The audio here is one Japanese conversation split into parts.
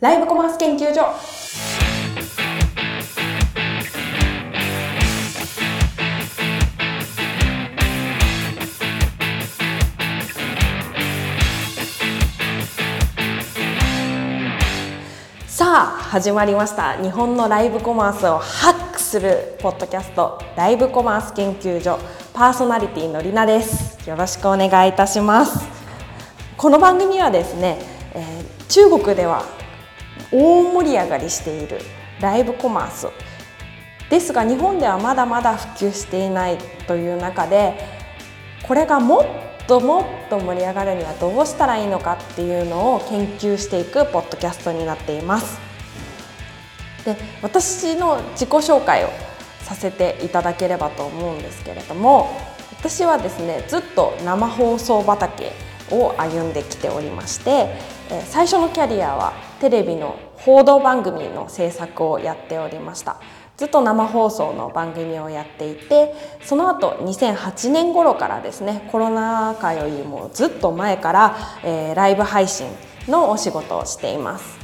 ライブコマース研究所。さあ始まりました。日本のライブコマースをハックするポッドキャストライブコマース研究所。パーソナリティのりなです。よろしくお願いいたします。この番組はですね、えー、中国では大盛り上がりしているライブコマース。ですが日本ではまだまだ普及していないという中でこれがもっともっと盛り上がるにはどうしたらいいのかっていうのを研究していくポッドキャストになっています。で私の自己紹介をさせていただければと思うんですけれども私はですねずっと生放送畑を歩んできておりまして最初のキャリアはテレビの報道番組の制作をやっておりました。ずっと生放送の番組をやっていてその後2008年頃からですねコロナ禍よりもずっと前から、えー、ライブ配信のお仕事をしています。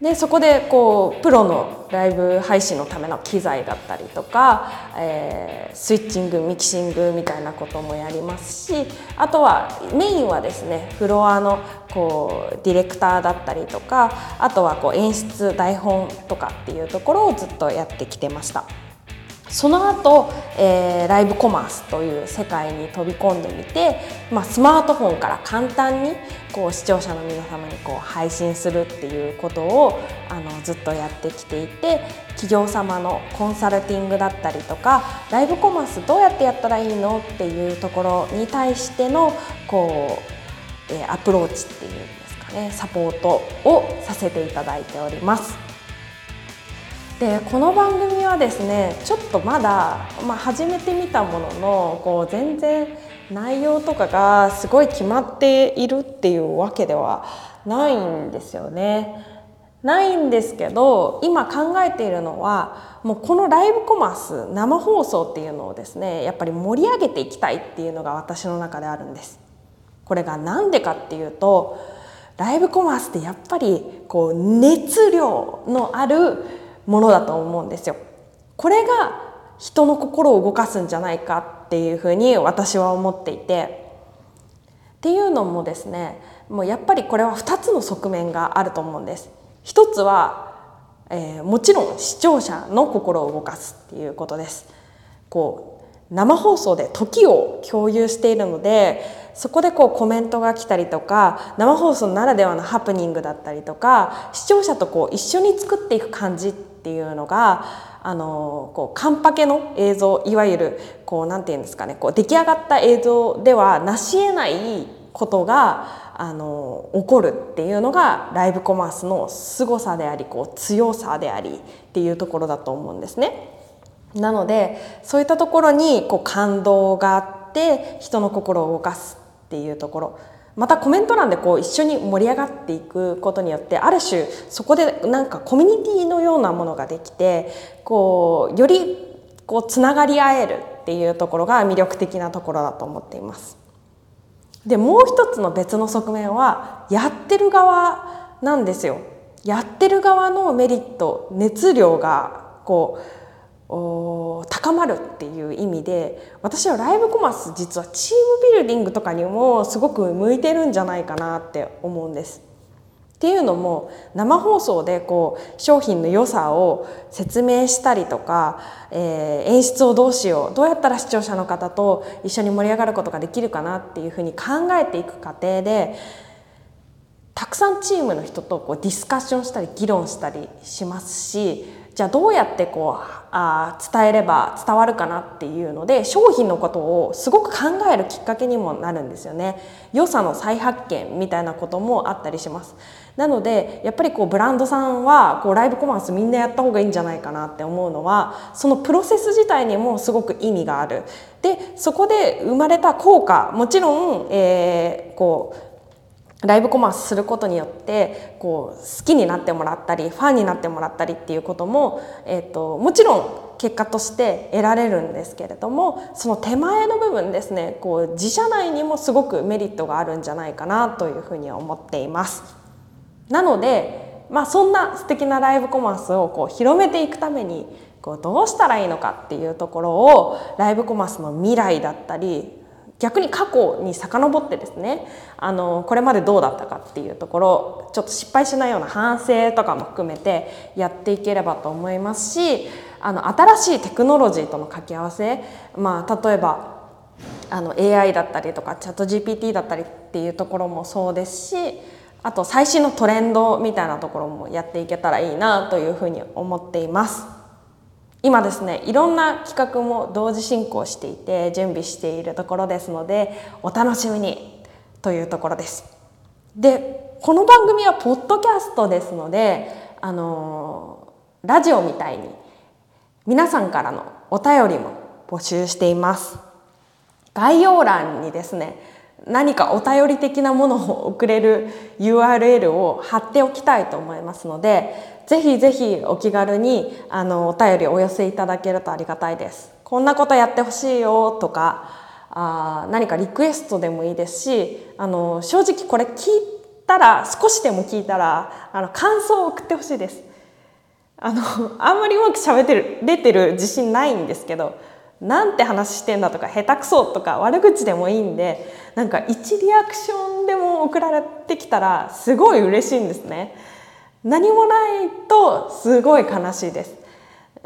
でそこでこうプロのライブ配信のための機材だったりとか、えー、スイッチングミキシングみたいなこともやりますしあとはメインはですねフロアのこうディレクターだったりとかあとはこう演出台本とかっていうところをずっとやってきてました。その後、えー、ライブコマースという世界に飛び込んでみて、まあ、スマートフォンから簡単にこう視聴者の皆様にこう配信するっていうことをあのずっとやってきていて企業様のコンサルティングだったりとかライブコマースどうやってやったらいいのっていうところに対してのこう、えー、アプローチっていうんですかねサポートをさせていただいております。でこの番組はですねちょっとまだ、まあ、始めてみたもののこう全然内容とかがすごい決まっているっていうわけではないんですよね。ないんですけど今考えているのはもうこのライブコマース生放送っていうのをですねやっぱり盛り上げていきたいっていうのが私の中であるんです。これが何でかっていうとライブコマースってやっぱりこう熱量のあるものだと思うんですよ。これが人の心を動かすんじゃないかっていうふうに私は思っていてっていうのもですねもうやっぱりこれは2つの側面があると思うんです。一つは、えー、もちろん視聴者の心を動かすっていうことです。こう生放送で時を共有しているのでそこでこうコメントが来たりとか生放送ならではのハプニングだったりとか視聴者とこう一緒に作っていく感じっていうのがあのこうカンパケの映像いわゆるこうなんていうんですかねこう出来上がった映像では成し得ないことがあの起こるっていうのがライブコマースの凄さでありこう強さでありっていうところだと思うんですね。なのでそういったところにこう感動があって人の心を動かすっていうところまたコメント欄でこう一緒に盛り上がっていくことによってある種そこでなんかコミュニティのようなものができてこうよりこうつながり合えるっていうところが魅力的なところだと思っています。でもう一つの別の側面はやってる側なんですよ。やってる側のメリット熱量がこう高まるっていう意味で私はライブコマース実はチームビルディングとかにもすごく向いてるんじゃないかなって思うんです。っていうのも生放送でこう商品の良さを説明したりとか、えー、演出をどうしようどうやったら視聴者の方と一緒に盛り上がることができるかなっていうふうに考えていく過程でたくさんチームの人とこうディスカッションしたり議論したりしますしじゃあどうやってこうあ伝えれば伝わるかなっていうので商品のことをすごく考えるきっかけにもなるんですよね。良さの再発見みたいなこともあったりします。なのでやっぱりこうブランドさんはこうライブコマースみんなやった方がいいんじゃないかなって思うのはそのプロセス自体にもすごく意味がある。でそこで生まれた効果もちろん、えー、こうライブコマースすることによってこう好きになってもらったりファンになってもらったりっていうことも、えーと、もちろん結果として得られるんですけれどもその手前の部分ですねこう自社内にもすごくメリットがあるんじゃないかなというふうに思っています。なのでまあ、そんな素敵なライブコマースをこう広めていくためにこうどうしたらいいのかっていうところをライブコマースの未来だったり逆に過去に遡ってですねあのこれまでどうだったかっていうところちょっと失敗しないような反省とかも含めてやっていければと思いますしあの新しいテクノロジーとの掛け合わせ、まあ、例えばあの AI だったりとかチャット GPT だったりっていうところもそうですしあと最新のトレンドみたいなところもやっていけたらいいなというふうに思っています。今ですねいろんな企画も同時進行していて準備しているところですのでお楽しみにというところです。でこの番組はポッドキャストですのであのラジオみたいに皆さんからのお便りも募集しています。概要欄にですね何かお便り的なものを送れる URL を貼っておきたいと思いますのでぜひぜひお気軽にあのお便りお寄せいただけるとありがたいです。こんなことやってほしいよとかあ何かリクエストでもいいですしあの正直これ聞いたら少しでも聞いたらあの感想を送ってほしいです。あのあんまりうまく喋ってる出てる自信ないんですけどなんて話してんだとか下手くそとか悪口でもいいんでなんか1リアクションでも送られてきたらすごい嬉しいんですね。何もないとすごい悲しいです。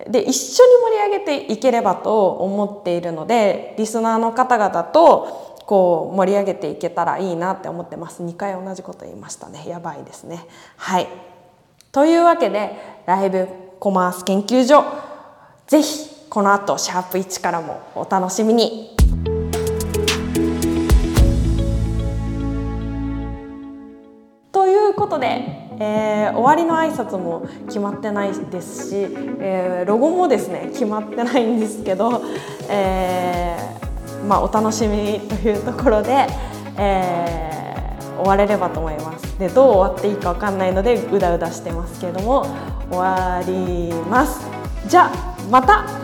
で一緒に盛り上げていければと思っているのでリスナーの方々とこう盛り上げていけたらいいなって思ってます。2回同じこと言いましたね。やばいですね。はい。というわけでライブコマース研究所ぜひこの後シャープ1からもお楽しみに。終わりの挨拶も決まってないですし、えー、ロゴもですね決まってないんですけど、えー、まあ、お楽しみというところで、え終われればと思います。でどう終わっていいか分かんないのでうだうだしてますけども終わります。じゃまた。